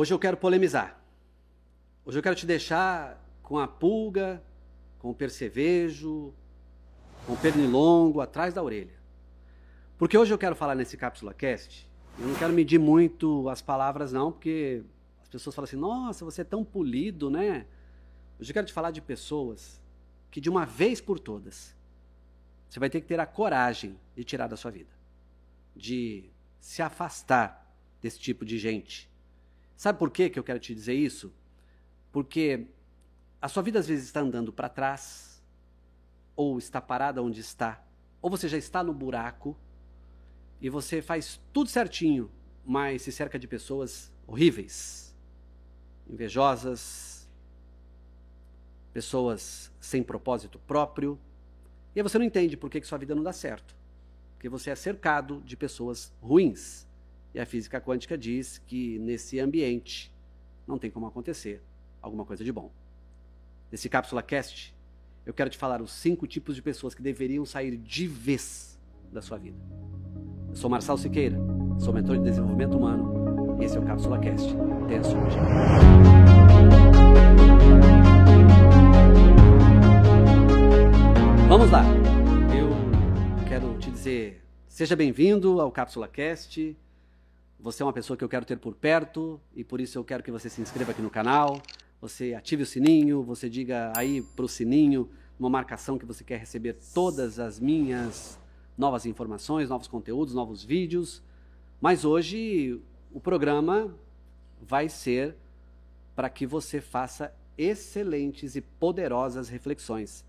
Hoje eu quero polemizar. Hoje eu quero te deixar com a pulga, com o percevejo, com o pernilongo atrás da orelha. Porque hoje eu quero falar nesse Cápsula Cast, eu não quero medir muito as palavras não, porque as pessoas falam assim, nossa, você é tão polido, né? Hoje eu quero te falar de pessoas que de uma vez por todas, você vai ter que ter a coragem de tirar da sua vida. De se afastar desse tipo de gente Sabe por que eu quero te dizer isso? Porque a sua vida às vezes está andando para trás, ou está parada onde está, ou você já está no buraco e você faz tudo certinho, mas se cerca de pessoas horríveis, invejosas, pessoas sem propósito próprio, e aí você não entende por que, que sua vida não dá certo. Porque você é cercado de pessoas ruins. E a física quântica diz que nesse ambiente não tem como acontecer alguma coisa de bom. Nesse Cápsula Cast, eu quero te falar os cinco tipos de pessoas que deveriam sair de vez da sua vida. Eu sou Marcelo Siqueira, sou mentor de desenvolvimento humano e esse é o Cápsula Cast. Tenha sua Vamos lá. Eu quero te dizer, seja bem-vindo ao Cápsula Cast. Você é uma pessoa que eu quero ter por perto e por isso eu quero que você se inscreva aqui no canal, você ative o sininho, você diga aí para o sininho uma marcação que você quer receber todas as minhas novas informações, novos conteúdos, novos vídeos. Mas hoje o programa vai ser para que você faça excelentes e poderosas reflexões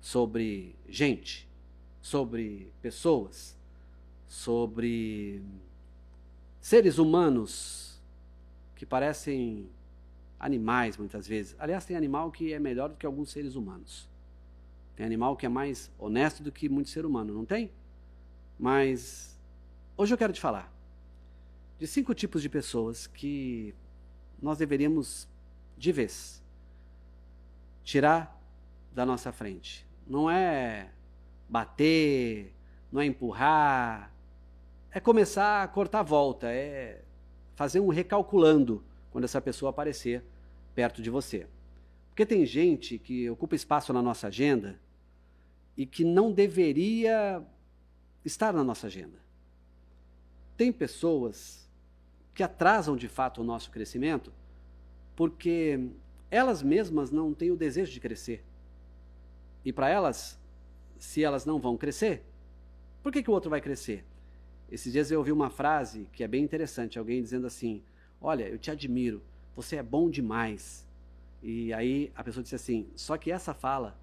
sobre gente, sobre pessoas, sobre seres humanos que parecem animais muitas vezes. Aliás, tem animal que é melhor do que alguns seres humanos. Tem animal que é mais honesto do que muito ser humano, não tem? Mas hoje eu quero te falar de cinco tipos de pessoas que nós deveríamos, de vez, tirar da nossa frente. Não é bater, não é empurrar, é começar a cortar a volta, é fazer um recalculando quando essa pessoa aparecer perto de você. Porque tem gente que ocupa espaço na nossa agenda e que não deveria estar na nossa agenda. Tem pessoas que atrasam de fato o nosso crescimento porque elas mesmas não têm o desejo de crescer. E para elas, se elas não vão crescer, por que, que o outro vai crescer? Esses dias eu ouvi uma frase que é bem interessante, alguém dizendo assim: Olha, eu te admiro, você é bom demais. E aí a pessoa disse assim: Só que essa fala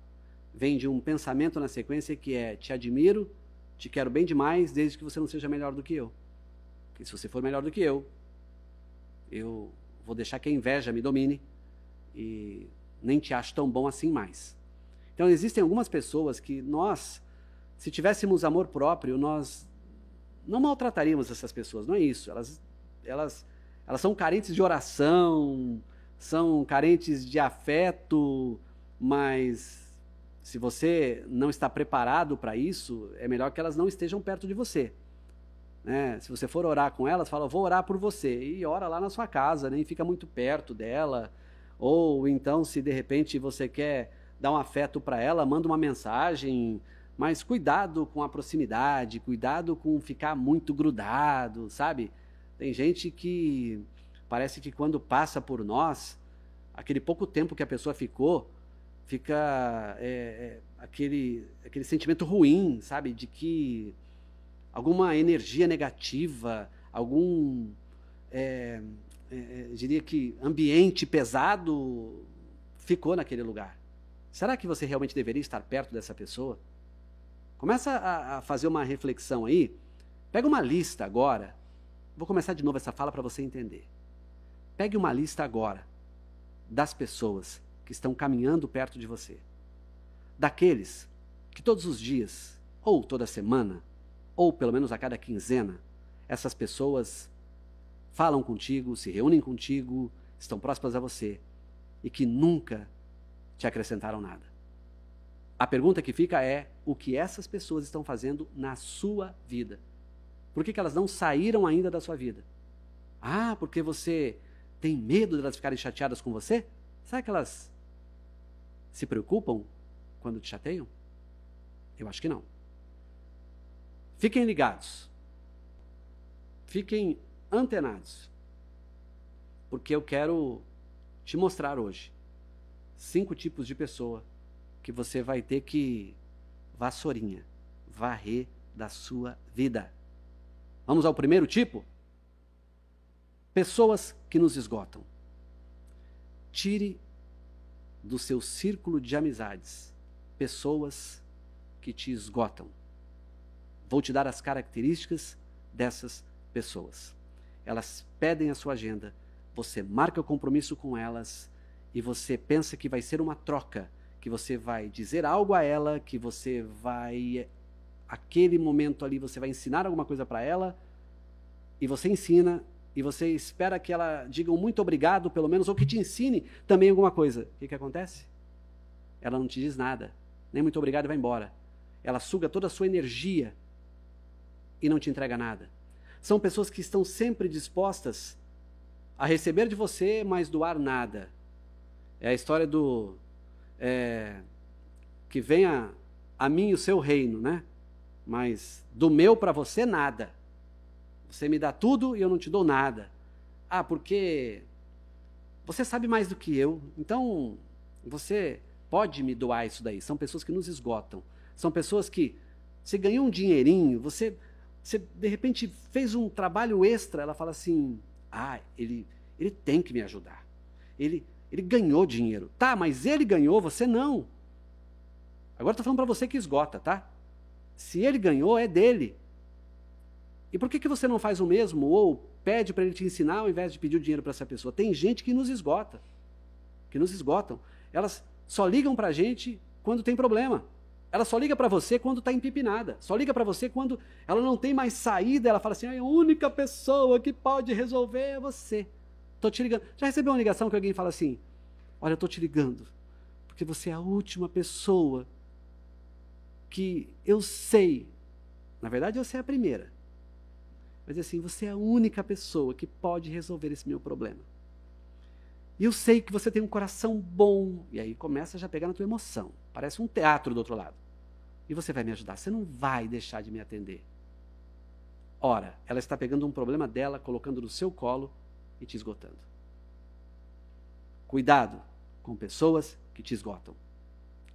vem de um pensamento na sequência que é: Te admiro, te quero bem demais, desde que você não seja melhor do que eu. Porque se você for melhor do que eu, eu vou deixar que a inveja me domine e nem te acho tão bom assim mais. Então existem algumas pessoas que nós, se tivéssemos amor próprio, nós não maltrataríamos essas pessoas, não é isso. Elas, elas, elas são carentes de oração, são carentes de afeto, mas se você não está preparado para isso, é melhor que elas não estejam perto de você. Né? Se você for orar com elas, fala, vou orar por você, e ora lá na sua casa, nem fica muito perto dela. Ou então, se de repente você quer dar um afeto para ela, manda uma mensagem, mas cuidado com a proximidade, cuidado com ficar muito grudado, sabe? Tem gente que parece que quando passa por nós, aquele pouco tempo que a pessoa ficou, fica é, é, aquele, aquele sentimento ruim, sabe? De que alguma energia negativa, algum, é, é, é diria que ambiente pesado ficou naquele lugar. Será que você realmente deveria estar perto dessa pessoa? Começa a, a fazer uma reflexão aí. Pega uma lista agora. Vou começar de novo essa fala para você entender. Pegue uma lista agora das pessoas que estão caminhando perto de você. Daqueles que todos os dias, ou toda semana, ou pelo menos a cada quinzena, essas pessoas falam contigo, se reúnem contigo, estão próximas a você e que nunca te acrescentaram nada. A pergunta que fica é: o que essas pessoas estão fazendo na sua vida? Por que, que elas não saíram ainda da sua vida? Ah, porque você tem medo de elas ficarem chateadas com você? Será que elas se preocupam quando te chateiam? Eu acho que não. Fiquem ligados. Fiquem antenados. Porque eu quero te mostrar hoje cinco tipos de pessoa que você vai ter que vassourinha, varrer da sua vida. Vamos ao primeiro tipo? Pessoas que nos esgotam. Tire do seu círculo de amizades pessoas que te esgotam. Vou te dar as características dessas pessoas. Elas pedem a sua agenda, você marca o compromisso com elas e você pensa que vai ser uma troca, que você vai dizer algo a ela, que você vai aquele momento ali você vai ensinar alguma coisa para ela e você ensina e você espera que ela diga um muito obrigado, pelo menos, ou que te ensine também alguma coisa. O que, que acontece? Ela não te diz nada, nem muito obrigado e vai embora. Ela suga toda a sua energia e não te entrega nada. São pessoas que estão sempre dispostas a receber de você, mas doar nada. É a história do é, que venha a mim o seu reino, né? Mas do meu para você nada. Você me dá tudo e eu não te dou nada. Ah, porque você sabe mais do que eu. Então você pode me doar isso daí. São pessoas que nos esgotam. São pessoas que você ganhou um dinheirinho, você você de repente fez um trabalho extra, ela fala assim: "Ah, ele ele tem que me ajudar. Ele ele ganhou dinheiro. Tá, mas ele ganhou, você não. Agora estou falando para você que esgota, tá? Se ele ganhou, é dele. E por que, que você não faz o mesmo ou pede para ele te ensinar ao invés de pedir o dinheiro para essa pessoa? Tem gente que nos esgota, que nos esgotam. Elas só ligam para a gente quando tem problema. Ela só liga para você quando está empipinada. Só liga para você quando ela não tem mais saída. Ela fala assim: a única pessoa que pode resolver é você. Estou te ligando. Já recebeu uma ligação que alguém fala assim: Olha, eu estou te ligando, porque você é a última pessoa que eu sei. Na verdade, você é a primeira. Mas assim, você é a única pessoa que pode resolver esse meu problema. E eu sei que você tem um coração bom. E aí começa já a pegar na tua emoção. Parece um teatro do outro lado. E você vai me ajudar. Você não vai deixar de me atender. Ora, ela está pegando um problema dela, colocando no seu colo e te esgotando. Cuidado com pessoas que te esgotam.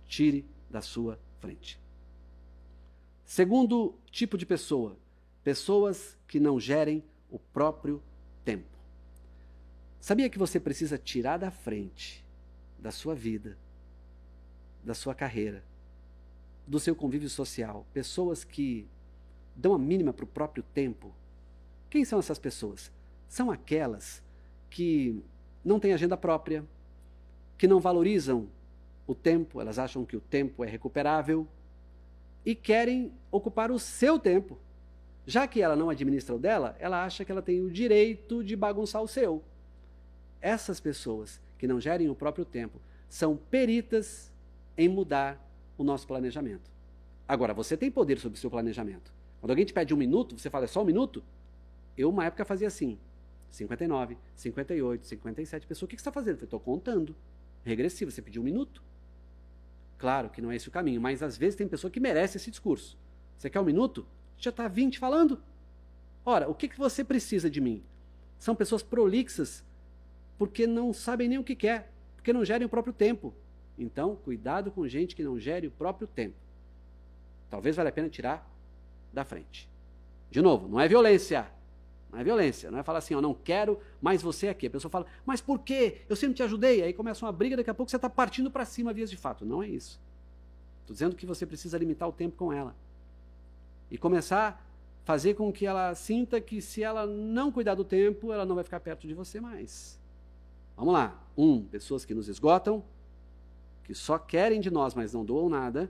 Tire da sua frente. Segundo tipo de pessoa, pessoas que não gerem o próprio tempo. Sabia que você precisa tirar da frente da sua vida, da sua carreira, do seu convívio social, pessoas que dão a mínima para o próprio tempo? Quem são essas pessoas? São aquelas que não têm agenda própria, que não valorizam o tempo, elas acham que o tempo é recuperável e querem ocupar o seu tempo. Já que ela não administra o dela, ela acha que ela tem o direito de bagunçar o seu. Essas pessoas que não gerem o próprio tempo são peritas em mudar o nosso planejamento. Agora, você tem poder sobre o seu planejamento. Quando alguém te pede um minuto, você fala, é só um minuto? Eu, uma época, fazia assim: 59, 58, 57 pessoas. O que você está fazendo? Estou contando. Regressivo, você pediu um minuto. Claro que não é esse o caminho, mas às vezes tem pessoa que merece esse discurso. Você quer um minuto? Já está 20 falando. Ora, o que, que você precisa de mim? São pessoas prolixas porque não sabem nem o que quer, porque não gerem o próprio tempo. Então, cuidado com gente que não gere o próprio tempo. Talvez valha a pena tirar da frente. De novo, não é violência. Não é violência, não é falar assim, eu não quero mais você aqui. A pessoa fala, mas por quê? Eu sempre te ajudei. Aí começa uma briga, daqui a pouco você está partindo para cima, vias de fato. Não é isso. Estou dizendo que você precisa limitar o tempo com ela. E começar a fazer com que ela sinta que se ela não cuidar do tempo, ela não vai ficar perto de você mais. Vamos lá. Um, pessoas que nos esgotam, que só querem de nós, mas não doam nada.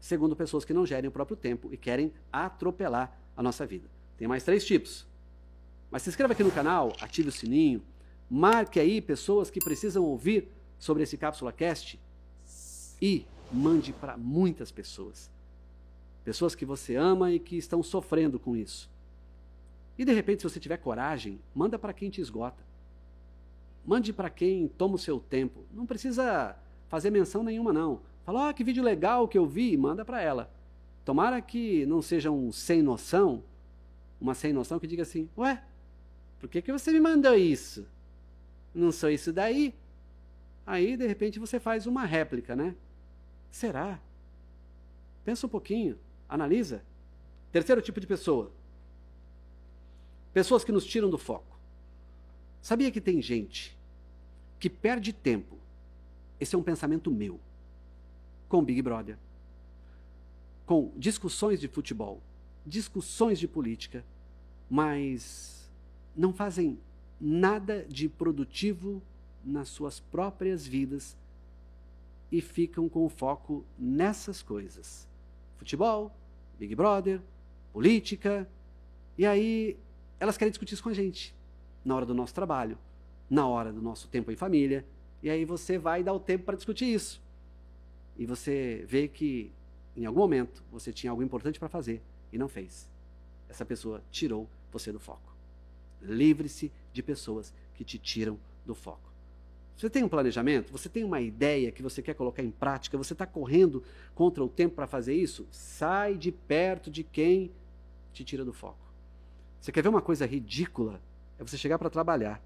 Segundo, pessoas que não gerem o próprio tempo e querem atropelar a nossa vida. Tem mais três tipos. Mas se inscreva aqui no canal, ative o sininho, marque aí pessoas que precisam ouvir sobre esse Cápsula Cast e mande para muitas pessoas. Pessoas que você ama e que estão sofrendo com isso. E de repente, se você tiver coragem, manda para quem te esgota. Mande para quem toma o seu tempo. Não precisa fazer menção nenhuma, não. Fala, ah, que vídeo legal que eu vi, manda para ela. Tomara que não seja um sem noção, uma sem noção que diga assim, ué, por que, que você me mandou isso? Não sou isso daí? Aí, de repente, você faz uma réplica, né? Será? Pensa um pouquinho, analisa. Terceiro tipo de pessoa. Pessoas que nos tiram do foco. Sabia que tem gente que perde tempo, esse é um pensamento meu, com Big Brother, com discussões de futebol, discussões de política, mas não fazem nada de produtivo nas suas próprias vidas e ficam com o foco nessas coisas: futebol, Big Brother, política, e aí elas querem discutir isso com a gente na hora do nosso trabalho, na hora do nosso tempo em família, e aí você vai dar o tempo para discutir isso. E você vê que em algum momento você tinha algo importante para fazer e não fez. Essa pessoa tirou você do foco. Livre-se de pessoas que te tiram do foco. Você tem um planejamento? Você tem uma ideia que você quer colocar em prática? Você está correndo contra o tempo para fazer isso? Sai de perto de quem te tira do foco. Você quer ver uma coisa ridícula? é você chegar para trabalhar.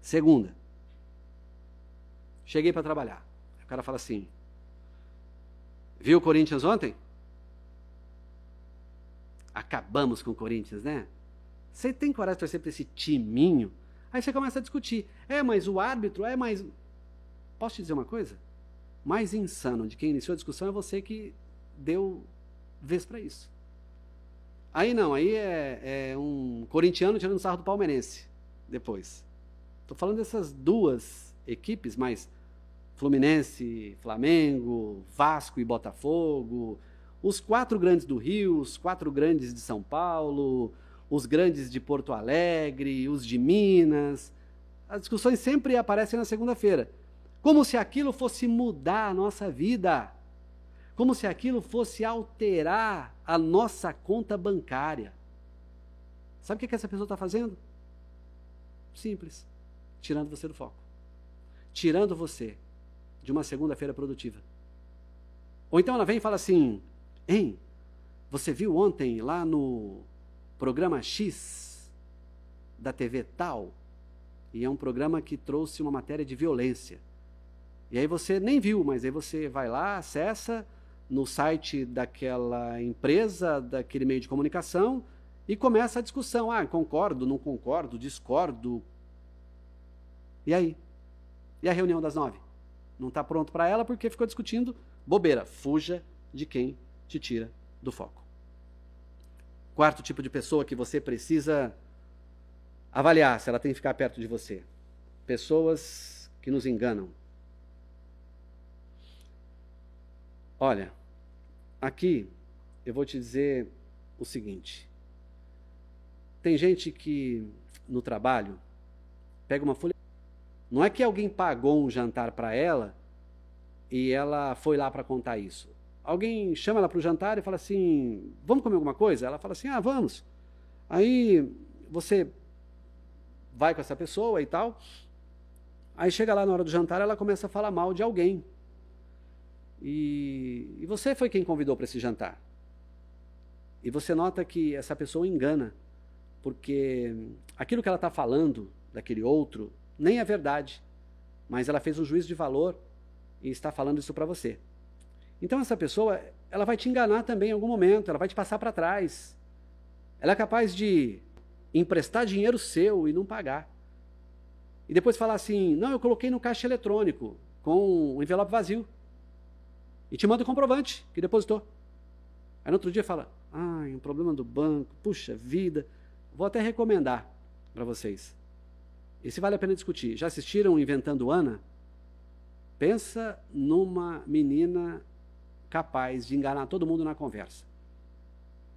Segunda, cheguei para trabalhar. O cara fala assim: Viu o Corinthians ontem? Acabamos com o Corinthians, né? Você tem coragem de torcer para esse timinho? Aí você começa a discutir. É, mas o árbitro é mais. Posso te dizer uma coisa? Mais insano de quem iniciou a discussão é você que deu vez para isso. Aí não, aí é, é um corintiano tirando sarro do palmeirense depois. Estou falando dessas duas equipes, mas Fluminense, Flamengo, Vasco e Botafogo, os quatro grandes do Rio, os quatro grandes de São Paulo, os grandes de Porto Alegre, os de Minas. As discussões sempre aparecem na segunda-feira. Como se aquilo fosse mudar a nossa vida como se aquilo fosse alterar a nossa conta bancária. Sabe o que, que essa pessoa está fazendo? Simples. Tirando você do foco. Tirando você de uma segunda-feira produtiva. Ou então ela vem e fala assim: Hein, você viu ontem lá no programa X da TV Tal? E é um programa que trouxe uma matéria de violência. E aí você nem viu, mas aí você vai lá, acessa no site daquela empresa, daquele meio de comunicação, e começa a discussão. Ah, concordo, não concordo, discordo. E aí? E a reunião das nove? Não está pronto para ela porque ficou discutindo bobeira. Fuja de quem te tira do foco. Quarto tipo de pessoa que você precisa avaliar se ela tem que ficar perto de você. Pessoas que nos enganam. Olha, Aqui eu vou te dizer o seguinte: tem gente que no trabalho pega uma folha. Não é que alguém pagou um jantar para ela e ela foi lá para contar isso. Alguém chama ela para o jantar e fala assim: Vamos comer alguma coisa? Ela fala assim: Ah, vamos. Aí você vai com essa pessoa e tal. Aí chega lá na hora do jantar, ela começa a falar mal de alguém. E, e você foi quem convidou para esse jantar. E você nota que essa pessoa engana, porque aquilo que ela está falando daquele outro nem é verdade, mas ela fez um juízo de valor e está falando isso para você. Então essa pessoa, ela vai te enganar também em algum momento, ela vai te passar para trás. Ela é capaz de emprestar dinheiro seu e não pagar. E depois falar assim: "Não, eu coloquei no caixa eletrônico com um envelope vazio". E te manda o comprovante que depositou. Aí no outro dia fala: ah, um problema do banco, puxa vida. Vou até recomendar para vocês. Esse vale a pena discutir. Já assistiram Inventando Ana? Pensa numa menina capaz de enganar todo mundo na conversa.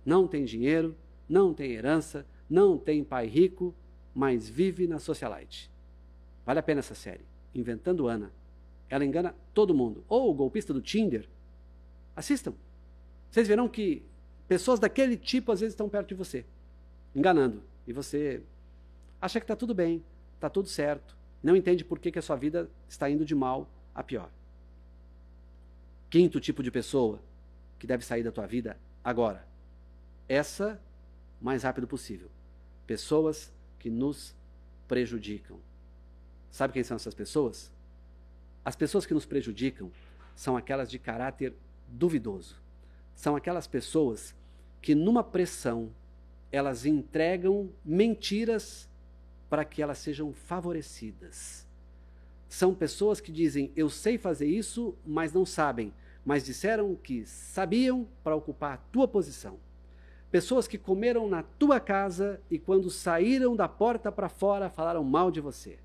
Não tem dinheiro, não tem herança, não tem pai rico, mas vive na socialite. Vale a pena essa série. Inventando Ana. Ela engana todo mundo. Ou o golpista do Tinder. Assistam. Vocês verão que pessoas daquele tipo às vezes estão perto de você, enganando. E você acha que está tudo bem, está tudo certo. Não entende por que, que a sua vida está indo de mal a pior. Quinto tipo de pessoa que deve sair da tua vida agora. Essa, o mais rápido possível. Pessoas que nos prejudicam. Sabe quem são essas pessoas? As pessoas que nos prejudicam são aquelas de caráter duvidoso. São aquelas pessoas que, numa pressão, elas entregam mentiras para que elas sejam favorecidas. São pessoas que dizem: Eu sei fazer isso, mas não sabem, mas disseram que sabiam para ocupar a tua posição. Pessoas que comeram na tua casa e, quando saíram da porta para fora, falaram mal de você.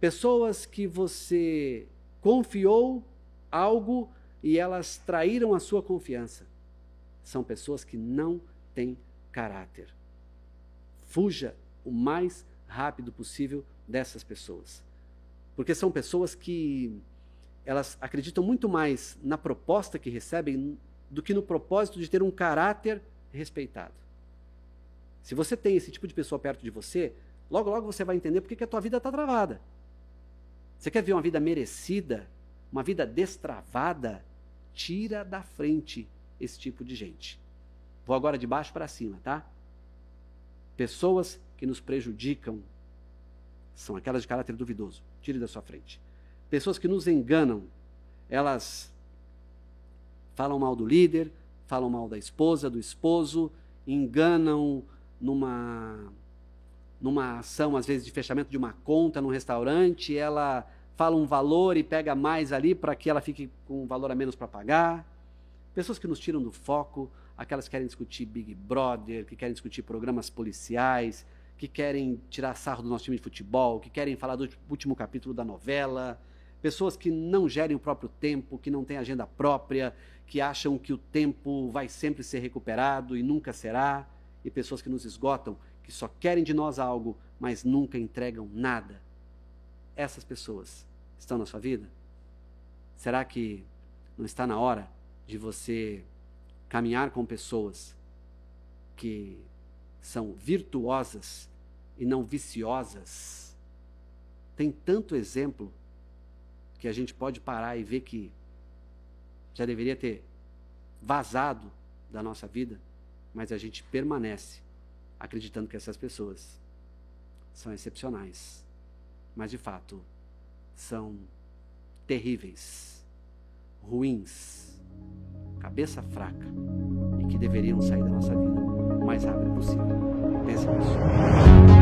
Pessoas que você confiou algo e elas traíram a sua confiança. São pessoas que não têm caráter. Fuja o mais rápido possível dessas pessoas. Porque são pessoas que elas acreditam muito mais na proposta que recebem do que no propósito de ter um caráter respeitado. Se você tem esse tipo de pessoa perto de você, logo logo você vai entender porque que a tua vida está travada. Você quer ver uma vida merecida, uma vida destravada? Tira da frente esse tipo de gente. Vou agora de baixo para cima, tá? Pessoas que nos prejudicam são aquelas de caráter duvidoso. Tire da sua frente. Pessoas que nos enganam, elas falam mal do líder, falam mal da esposa, do esposo, enganam numa numa ação, às vezes, de fechamento de uma conta num restaurante, ela fala um valor e pega mais ali para que ela fique com um valor a menos para pagar. Pessoas que nos tiram do foco, aquelas que querem discutir Big Brother, que querem discutir programas policiais, que querem tirar sarro do nosso time de futebol, que querem falar do último capítulo da novela, pessoas que não gerem o próprio tempo, que não têm agenda própria, que acham que o tempo vai sempre ser recuperado e nunca será, e pessoas que nos esgotam, que só querem de nós algo, mas nunca entregam nada. Essas pessoas estão na sua vida? Será que não está na hora de você caminhar com pessoas que são virtuosas e não viciosas? Tem tanto exemplo que a gente pode parar e ver que já deveria ter vazado da nossa vida, mas a gente permanece acreditando que essas pessoas são excepcionais, mas de fato são terríveis, ruins, cabeça fraca e que deveriam sair da nossa vida o mais rápido possível. Pense nisso.